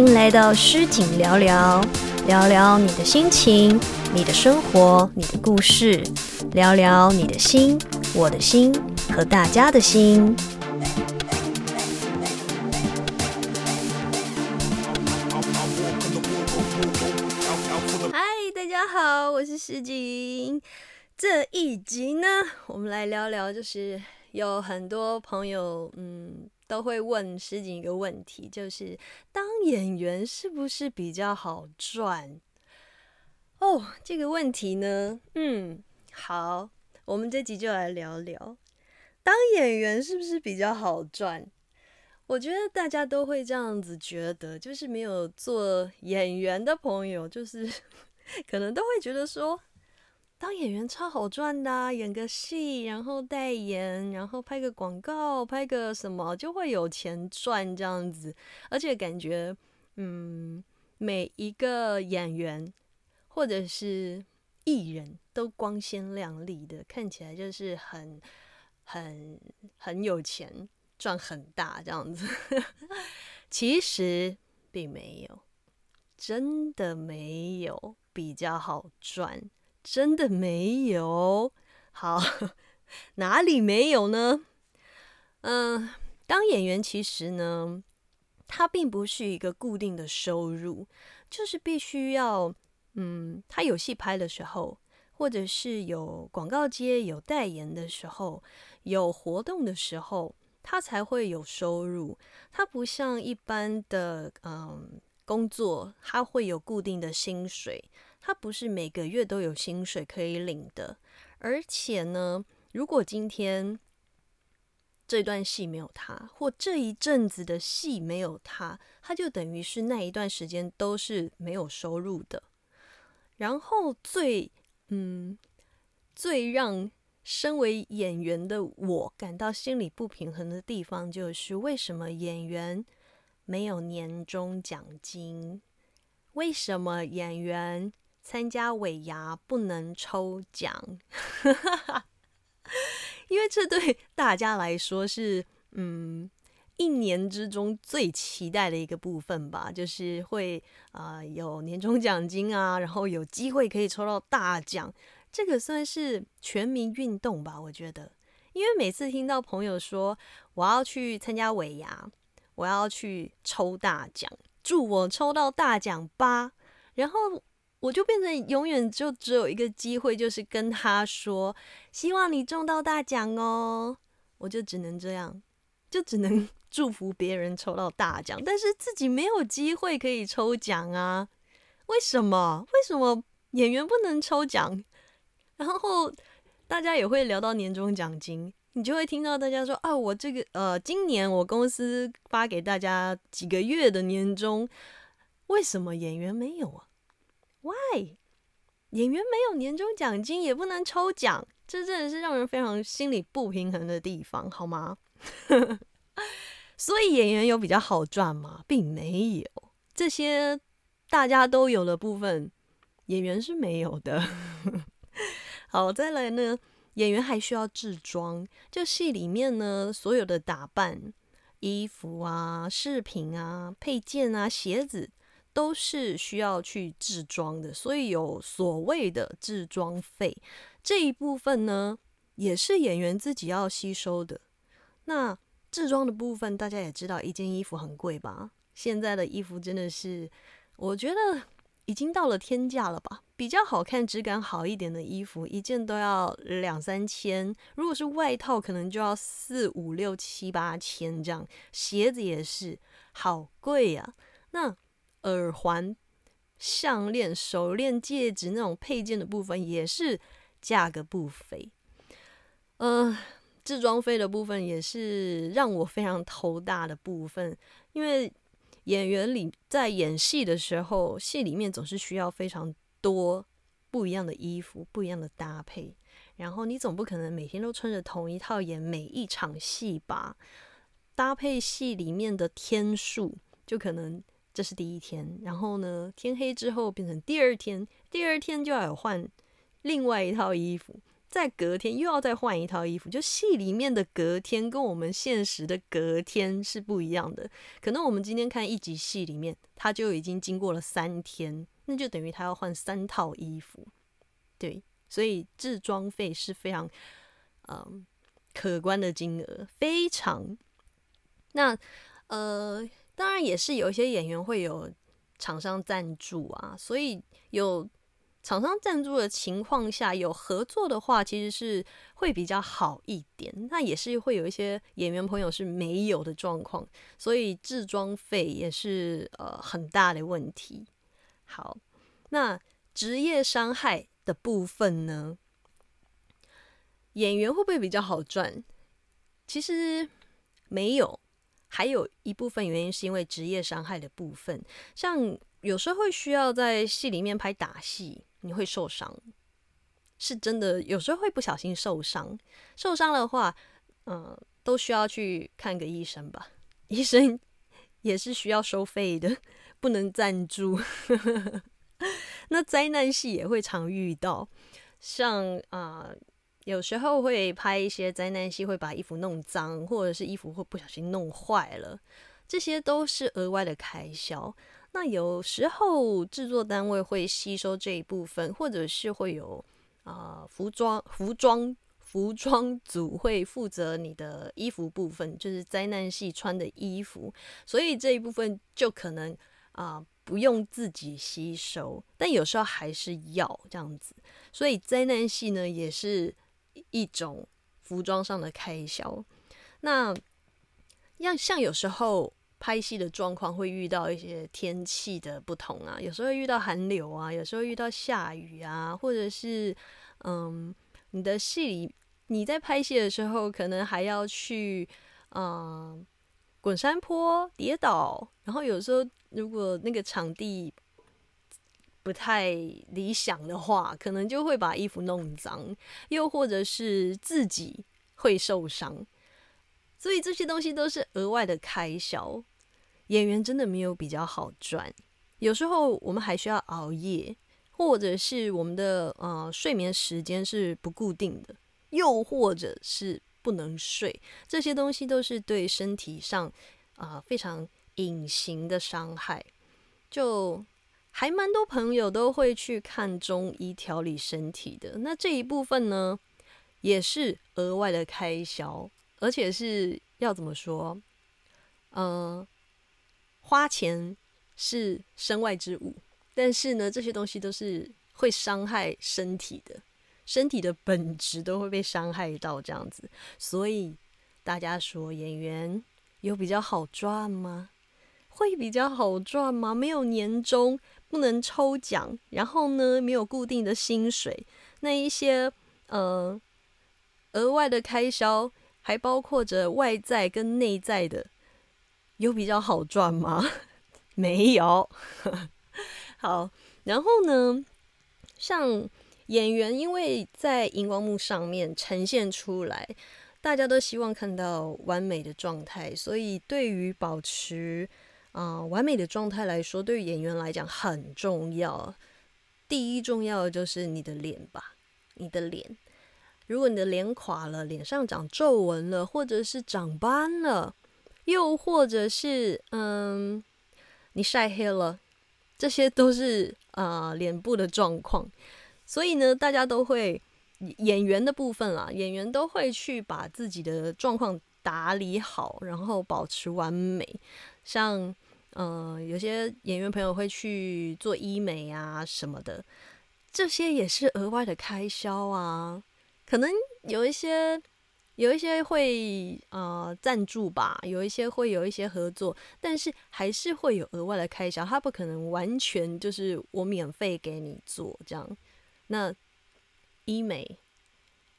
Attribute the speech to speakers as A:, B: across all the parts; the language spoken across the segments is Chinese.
A: 迎来到诗景聊聊，聊聊你的心情、你的生活、你的故事，聊聊你的心、我的心和大家的心。嗨，大家好，我是诗景。这一集呢，我们来聊聊，就是有很多朋友，嗯，都会问诗景一个问题，就是当演员是不是比较好赚？哦，这个问题呢，嗯，好，我们这集就来聊聊，当演员是不是比较好赚？我觉得大家都会这样子觉得，就是没有做演员的朋友，就是 可能都会觉得说。当演员超好赚的，演个戏，然后代言，然后拍个广告，拍个什么就会有钱赚这样子。而且感觉，嗯，每一个演员或者是艺人都光鲜亮丽的，看起来就是很很很有钱，赚很大这样子。其实并没有，真的没有比较好赚。真的没有好，哪里没有呢？嗯，当演员其实呢，它并不是一个固定的收入，就是必须要，嗯，他有戏拍的时候，或者是有广告接、有代言的时候，有活动的时候，他才会有收入。它不像一般的嗯工作，它会有固定的薪水。他不是每个月都有薪水可以领的，而且呢，如果今天这段戏没有他，或这一阵子的戏没有他，他就等于是那一段时间都是没有收入的。然后最嗯最让身为演员的我感到心里不平衡的地方，就是为什么演员没有年终奖金？为什么演员？参加尾牙不能抽奖，因为这对大家来说是嗯一年之中最期待的一个部分吧，就是会啊有年终奖金啊，然后有机会可以抽到大奖，这个算是全民运动吧，我觉得。因为每次听到朋友说我要去参加尾牙，我要去抽大奖，祝我抽到大奖吧，然后。我就变成永远就只有一个机会，就是跟他说：“希望你中到大奖哦！”我就只能这样，就只能 祝福别人抽到大奖，但是自己没有机会可以抽奖啊？为什么？为什么演员不能抽奖？然后大家也会聊到年终奖金，你就会听到大家说：“啊，我这个呃，今年我公司发给大家几个月的年终，为什么演员没有啊？” Why？演员没有年终奖金，也不能抽奖，这真的是让人非常心理不平衡的地方，好吗？所以演员有比较好赚吗？并没有，这些大家都有的部分，演员是没有的。好，再来呢，演员还需要制装，就戏里面呢，所有的打扮、衣服啊、饰品啊、配件啊、鞋子。都是需要去制装的，所以有所谓的制装费这一部分呢，也是演员自己要吸收的。那制装的部分，大家也知道，一件衣服很贵吧？现在的衣服真的是，我觉得已经到了天价了吧？比较好看、质感好一点的衣服，一件都要两三千；如果是外套，可能就要四五六七八千这样。鞋子也是，好贵呀。那耳环、项链、手链、戒指那种配件的部分也是价格不菲。呃，制装费的部分也是让我非常头大的部分，因为演员里在演戏的时候，戏里面总是需要非常多不一样的衣服、不一样的搭配，然后你总不可能每天都穿着同一套演每一场戏吧？搭配戏里面的天数，就可能。这是第一天，然后呢，天黑之后变成第二天，第二天就要有换另外一套衣服，在隔天又要再换一套衣服，就戏里面的隔天跟我们现实的隔天是不一样的。可能我们今天看一集戏里面，他就已经经过了三天，那就等于他要换三套衣服。对，所以制装费是非常嗯可观的金额，非常。那呃，当然也是有一些演员会有厂商赞助啊，所以有。厂商赞助的情况下，有合作的话，其实是会比较好一点。那也是会有一些演员朋友是没有的状况，所以制装费也是呃很大的问题。好，那职业伤害的部分呢，演员会不会比较好赚？其实没有，还有一部分原因是因为职业伤害的部分，像有时候会需要在戏里面拍打戏。你会受伤，是真的，有时候会不小心受伤。受伤的话，嗯，都需要去看个医生吧。医生也是需要收费的，不能赞助。那灾难戏也会常遇到，像啊，有时候会拍一些灾难戏，会把衣服弄脏，或者是衣服会不小心弄坏了，这些都是额外的开销。那有时候制作单位会吸收这一部分，或者是会有啊服装服装服装组会负责你的衣服部分，就是灾难戏穿的衣服，所以这一部分就可能啊不用自己吸收，但有时候还是要这样子，所以灾难戏呢也是一种服装上的开销。那要像有时候。拍戏的状况会遇到一些天气的不同啊，有时候遇到寒流啊，有时候遇到下雨啊，或者是嗯，你的戏里你在拍戏的时候，可能还要去嗯滚山坡跌倒，然后有时候如果那个场地不太理想的话，可能就会把衣服弄脏，又或者是自己会受伤，所以这些东西都是额外的开销。演员真的没有比较好赚，有时候我们还需要熬夜，或者是我们的呃睡眠时间是不固定的，又或者是不能睡，这些东西都是对身体上啊非常隐形的伤害。就还蛮多朋友都会去看中医调理身体的，那这一部分呢也是额外的开销，而且是要怎么说？嗯。花钱是身外之物，但是呢，这些东西都是会伤害身体的，身体的本质都会被伤害到这样子。所以大家说，演员有比较好赚吗？会比较好赚吗？没有年终，不能抽奖，然后呢，没有固定的薪水，那一些呃额外的开销，还包括着外在跟内在的。有比较好赚吗？没有。好，然后呢，像演员，因为在荧光幕上面呈现出来，大家都希望看到完美的状态，所以对于保持啊完美的状态来说，对于演员来讲很重要。第一重要的就是你的脸吧，你的脸。如果你的脸垮了，脸上长皱纹了，或者是长斑了。又或者是，嗯，你晒黑了，这些都是啊脸部的状况。所以呢，大家都会演员的部分啦，演员都会去把自己的状况打理好，然后保持完美。像，嗯，有些演员朋友会去做医美啊什么的，这些也是额外的开销啊。可能有一些。有一些会呃赞助吧，有一些会有一些合作，但是还是会有额外的开销，他不可能完全就是我免费给你做这样。那医美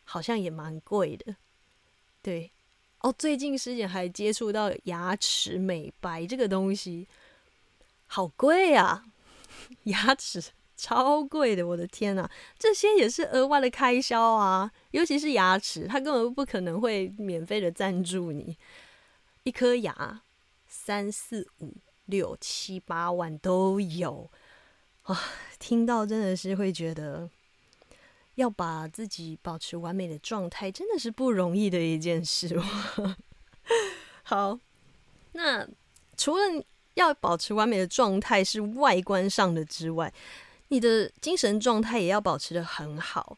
A: 好像也蛮贵的，对哦。最近师姐还接触到牙齿美白这个东西，好贵啊，牙齿。超贵的，我的天呐，这些也是额外的开销啊！尤其是牙齿，他根本不可能会免费的赞助你。一颗牙三四五六七八万都有啊！听到真的是会觉得要把自己保持完美的状态，真的是不容易的一件事。好，那除了要保持完美的状态是外观上的之外，你的精神状态也要保持的很好。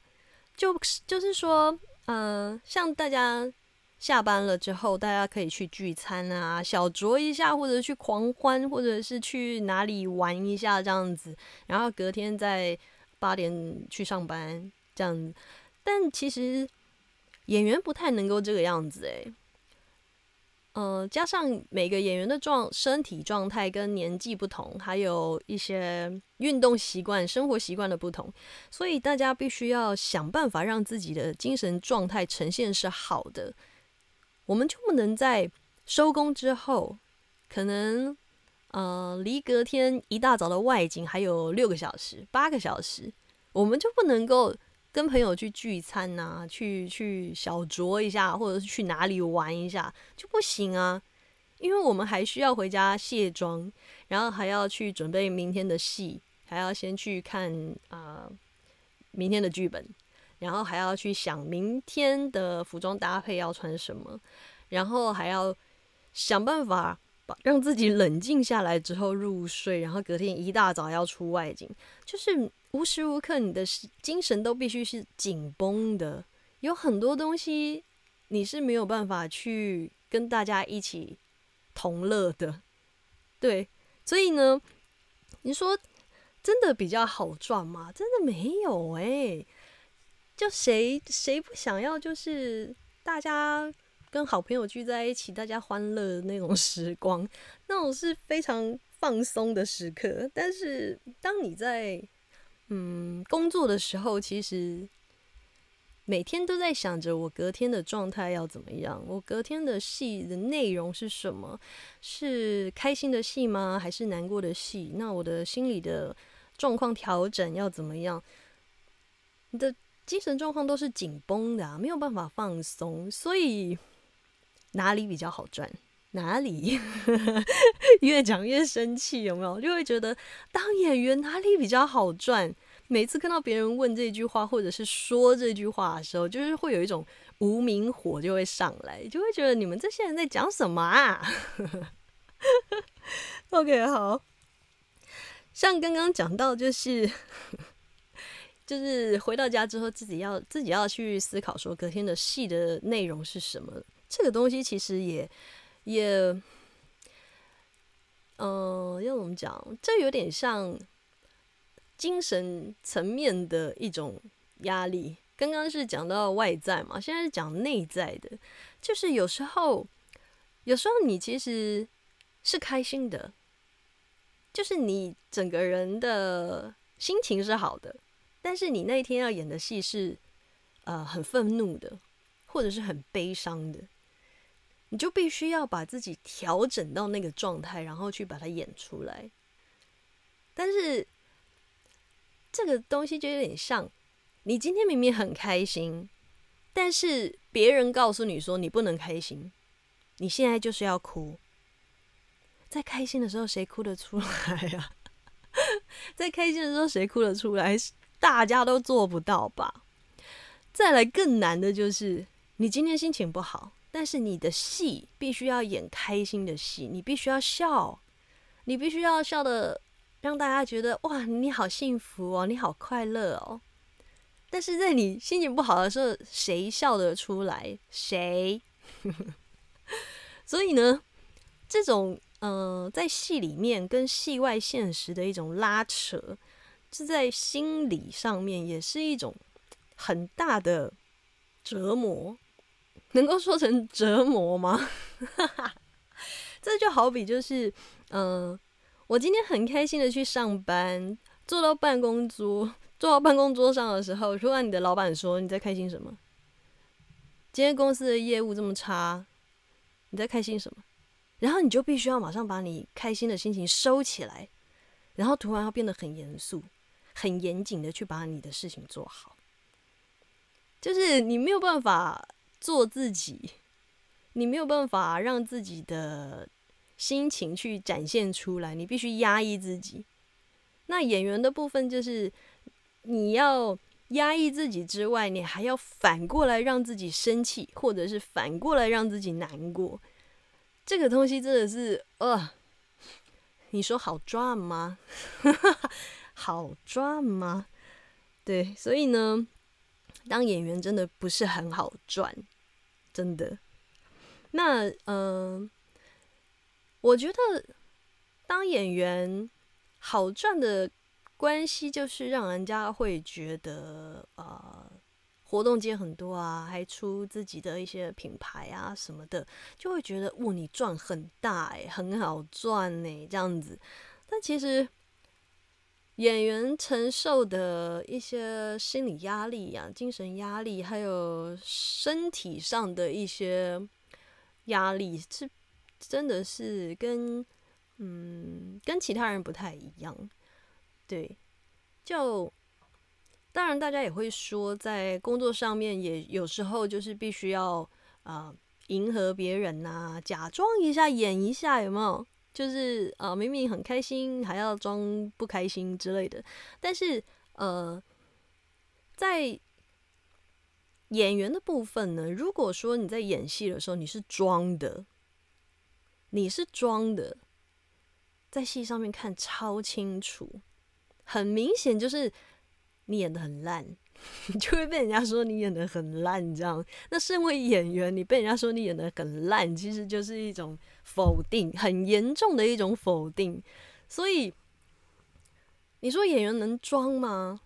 A: 就就是说，呃，像大家下班了之后，大家可以去聚餐啊，小酌一下，或者去狂欢，或者是去哪里玩一下这样子，然后隔天再八点去上班这样子。但其实演员不太能够这个样子诶。呃，加上每个演员的状身体状态跟年纪不同，还有一些运动习惯、生活习惯的不同，所以大家必须要想办法让自己的精神状态呈现是好的。我们就不能在收工之后，可能呃离隔天一大早的外景还有六个小时、八个小时，我们就不能够。跟朋友去聚餐呐，去去小酌一下，或者是去哪里玩一下就不行啊，因为我们还需要回家卸妆，然后还要去准备明天的戏，还要先去看啊明天的剧本，然后还要去想明天的服装搭配要穿什么，然后还要想办法把让自己冷静下来之后入睡，然后隔天一大早要出外景，就是。无时无刻，你的精神都必须是紧绷的。有很多东西你是没有办法去跟大家一起同乐的，对。所以呢，你说真的比较好赚吗？真的没有哎。就谁谁不想要，就是大家跟好朋友聚在一起，大家欢乐的那种时光，那种是非常放松的时刻。但是当你在嗯，工作的时候其实每天都在想着我隔天的状态要怎么样，我隔天的戏的内容是什么？是开心的戏吗？还是难过的戏？那我的心理的状况调整要怎么样？你的精神状况都是紧绷的，啊没有办法放松，所以哪里比较好赚？哪里 越讲越生气，有没有？就会觉得当演员哪里比较好赚？每次看到别人问这句话，或者是说这句话的时候，就是会有一种无名火就会上来，就会觉得你们这些人在讲什么啊？OK，好像刚刚讲到，就是就是回到家之后，自己要自己要去思考说隔天的戏的内容是什么。这个东西其实也。也，嗯，要怎么讲？这有点像精神层面的一种压力。刚刚是讲到外在嘛，现在是讲内在的。就是有时候，有时候你其实是开心的，就是你整个人的心情是好的，但是你那一天要演的戏是呃很愤怒的，或者是很悲伤的。你就必须要把自己调整到那个状态，然后去把它演出来。但是这个东西就有点像，你今天明明很开心，但是别人告诉你说你不能开心，你现在就是要哭。在开心的时候谁哭得出来呀？在开心的时候谁哭得出来？大家都做不到吧？再来更难的就是，你今天心情不好。但是你的戏必须要演开心的戏，你必须要笑，你必须要笑的让大家觉得哇，你好幸福哦，你好快乐哦。但是在你心情不好的时候，谁笑得出来？谁？所以呢，这种呃，在戏里面跟戏外现实的一种拉扯，是在心理上面也是一种很大的折磨。能够说成折磨吗？这就好比就是，嗯，我今天很开心的去上班，坐到办公桌，坐到办公桌上的时候，突然你的老板说你在开心什么？今天公司的业务这么差，你在开心什么？然后你就必须要马上把你开心的心情收起来，然后突然要变得很严肃、很严谨的去把你的事情做好，就是你没有办法。做自己，你没有办法让自己的心情去展现出来，你必须压抑自己。那演员的部分就是你要压抑自己之外，你还要反过来让自己生气，或者是反过来让自己难过。这个东西真的是，呃，你说好赚吗？好赚吗？对，所以呢，当演员真的不是很好赚，真的。那，嗯，我觉得当演员好赚的关系，就是让人家会觉得，呃。活动接很多啊，还出自己的一些品牌啊什么的，就会觉得哇，你赚很大哎，很好赚呢，这样子。但其实演员承受的一些心理压力呀、精神压力，还有身体上的一些压力，是真的是跟嗯跟其他人不太一样。对，就。当然，大家也会说，在工作上面也有时候就是必须要啊迎合别人呐，假装一下，演一下，有没有？就是啊，明明很开心，还要装不开心之类的。但是呃，在演员的部分呢，如果说你在演戏的时候你是装的，你是装的，在戏上面看超清楚，很明显就是。你演的很烂，就会被人家说你演的很烂，这样。那身为演员，你被人家说你演的很烂，其实就是一种否定，很严重的一种否定。所以，你说演员能装吗？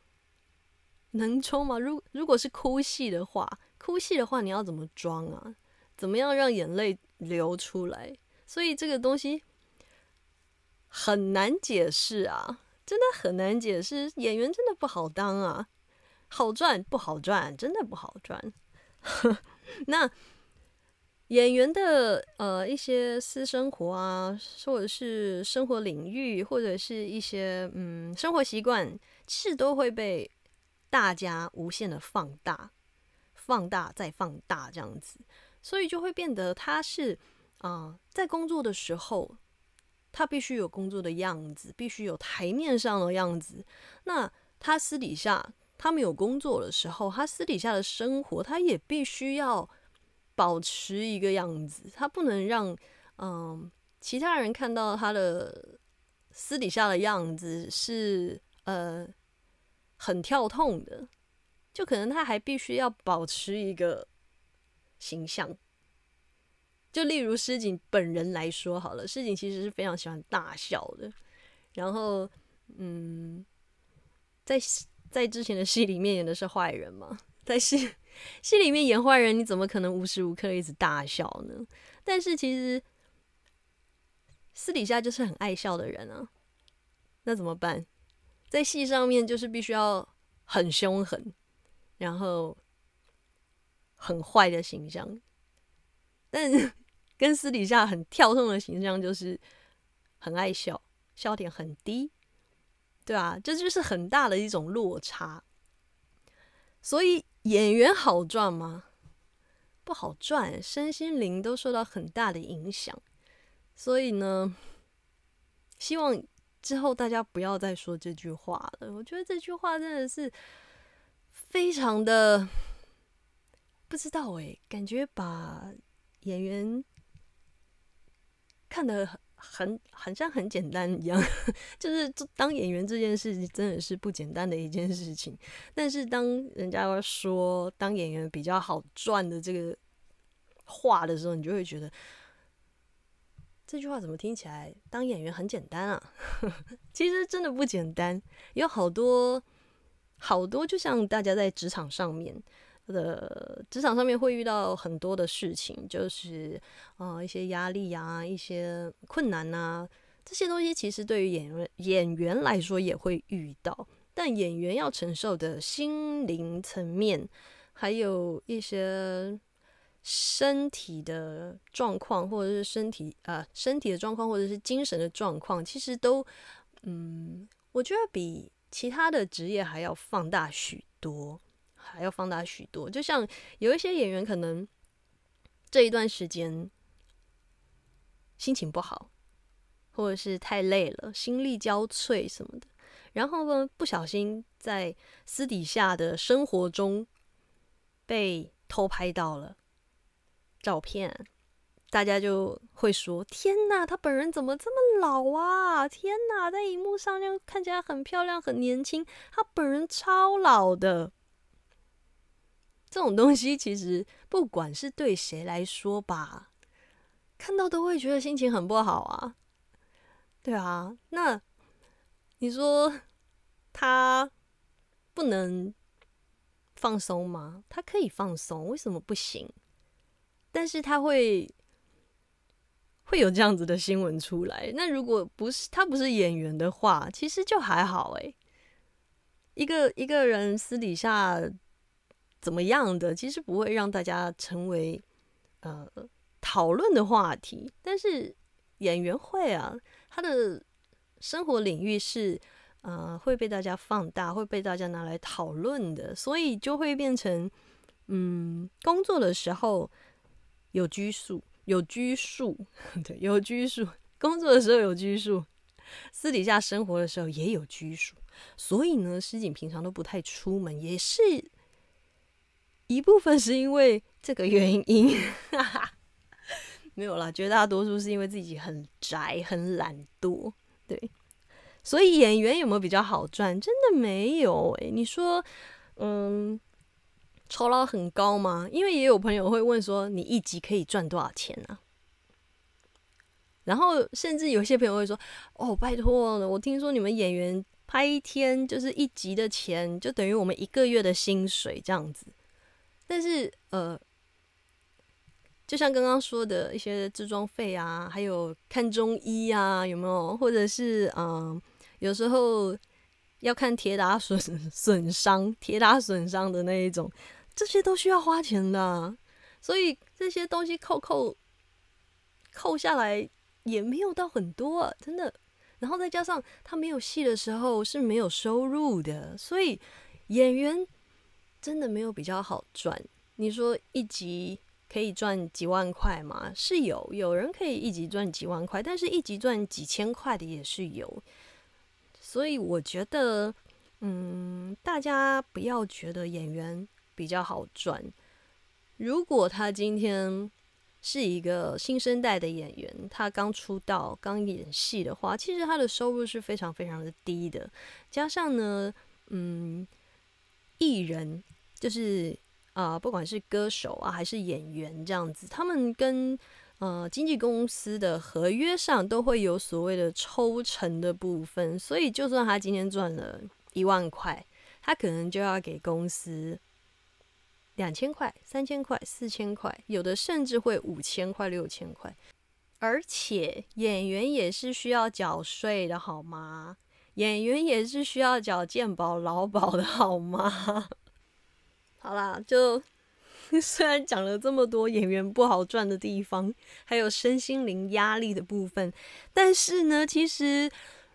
A: 能装吗？如如果是哭戏的话，哭戏的话，你要怎么装啊？怎么样让眼泪流出来？所以这个东西很难解释啊。真的很难解释，演员真的不好当啊，好赚不好赚，真的不好赚。那演员的呃一些私生活啊，或者是生活领域，或者是一些嗯生活习惯，其实都会被大家无限的放大、放大再放大这样子，所以就会变得他是啊在工作的时候。他必须有工作的样子，必须有台面上的样子。那他私底下，他没有工作的时候，他私底下的生活，他也必须要保持一个样子。他不能让嗯其他人看到他的私底下的样子是呃很跳痛的，就可能他还必须要保持一个形象。就例如诗景本人来说好了，诗景其实是非常喜欢大笑的。然后，嗯，在在之前的戏里面演的是坏人嘛，在戏戏里面演坏人，你怎么可能无时无刻一直大笑呢？但是其实私底下就是很爱笑的人啊。那怎么办？在戏上面就是必须要很凶狠，然后很坏的形象，但。跟私底下很跳动的形象就是很爱笑，笑点很低，对啊，这就是很大的一种落差。所以演员好赚吗？不好赚，身心灵都受到很大的影响。所以呢，希望之后大家不要再说这句话了。我觉得这句话真的是非常的不知道哎，感觉把演员。看得很很很像很简单一样，就是当演员这件事情真的是不简单的一件事情。但是当人家说当演员比较好赚的这个话的时候，你就会觉得这句话怎么听起来当演员很简单啊？其实真的不简单，有好多好多，就像大家在职场上面。的职场上面会遇到很多的事情，就是啊一些压力啊，一些困难呐，这些东西其实对于演员演员来说也会遇到，但演员要承受的心灵层面，还有一些身体的状况，或者是身体啊身体的状况，或者是精神的状况，其实都嗯，我觉得比其他的职业还要放大许多。还要放大许多，就像有一些演员可能这一段时间心情不好，或者是太累了，心力交瘁什么的，然后呢，不小心在私底下的生活中被偷拍到了照片，大家就会说：“天哪，他本人怎么这么老啊？天哪，在荧幕上就看起来很漂亮、很年轻，他本人超老的。”这种东西其实不管是对谁来说吧，看到都会觉得心情很不好啊。对啊，那你说他不能放松吗？他可以放松，为什么不行？但是他会会有这样子的新闻出来。那如果不是他不是演员的话，其实就还好诶。一个一个人私底下。怎么样的，其实不会让大家成为呃讨论的话题，但是演员会啊，他的生活领域是呃会被大家放大，会被大家拿来讨论的，所以就会变成嗯工作的时候有拘束，有拘束，对，有拘束，工作的时候有拘束，私底下生活的时候也有拘束，所以呢，诗锦平常都不太出门，也是。一部分是因为这个原因，没有啦，绝大多数是因为自己很宅、很懒惰，对。所以演员有没有比较好赚？真的没有诶。你说，嗯，酬劳很高吗？因为也有朋友会问说，你一集可以赚多少钱呢？然后甚至有些朋友会说，哦，拜托，我听说你们演员拍一天就是一集的钱，就等于我们一个月的薪水这样子。但是，呃，就像刚刚说的一些置装费啊，还有看中医啊，有没有？或者是，嗯，有时候要看铁打损 损伤、铁打损伤的那一种，这些都需要花钱的。所以这些东西扣扣扣下来也没有到很多，啊真的。然后再加上他没有戏的时候是没有收入的，所以演员。真的没有比较好赚。你说一集可以赚几万块吗？是有，有人可以一集赚几万块，但是一集赚几千块的也是有。所以我觉得，嗯，大家不要觉得演员比较好赚。如果他今天是一个新生代的演员，他刚出道、刚演戏的话，其实他的收入是非常非常的低的。加上呢，嗯，艺人。就是啊，不管是歌手啊，还是演员这样子，他们跟呃经纪公司的合约上都会有所谓的抽成的部分，所以就算他今天赚了一万块，他可能就要给公司两千块、三千块、四千块，有的甚至会五千块、六千块。而且演员也是需要缴税的好吗？演员也是需要缴健保、劳保的好吗？好啦，就 虽然讲了这么多演员不好赚的地方，还有身心灵压力的部分，但是呢，其实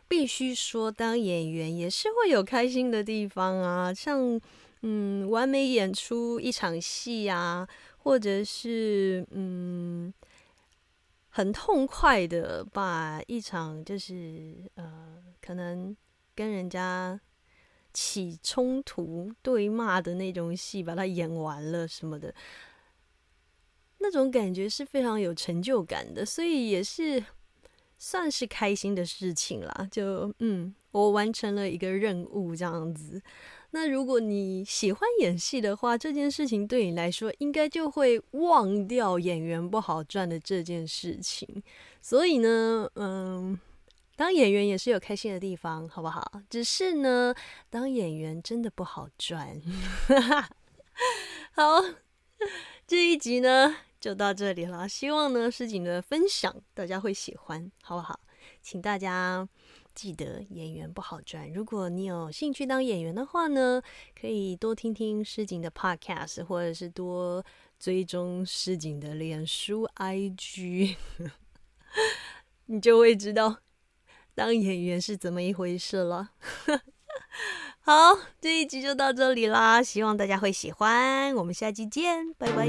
A: 必须说，当演员也是会有开心的地方啊，像嗯，完美演出一场戏啊，或者是嗯，很痛快的把一场就是呃，可能跟人家。起冲突、对骂的那种戏，把它演完了什么的，那种感觉是非常有成就感的，所以也是算是开心的事情啦。就嗯，我完成了一个任务这样子。那如果你喜欢演戏的话，这件事情对你来说，应该就会忘掉演员不好赚的这件事情。所以呢，嗯。当演员也是有开心的地方，好不好？只是呢，当演员真的不好赚。好，这一集呢就到这里了。希望呢诗锦的分享大家会喜欢，好不好？请大家记得演员不好赚。如果你有兴趣当演员的话呢，可以多听听诗锦的 podcast，或者是多追踪诗锦的脸书 IG，你就会知道。当演员是怎么一回事了？好，这一集就到这里啦，希望大家会喜欢，我们下期见，拜拜。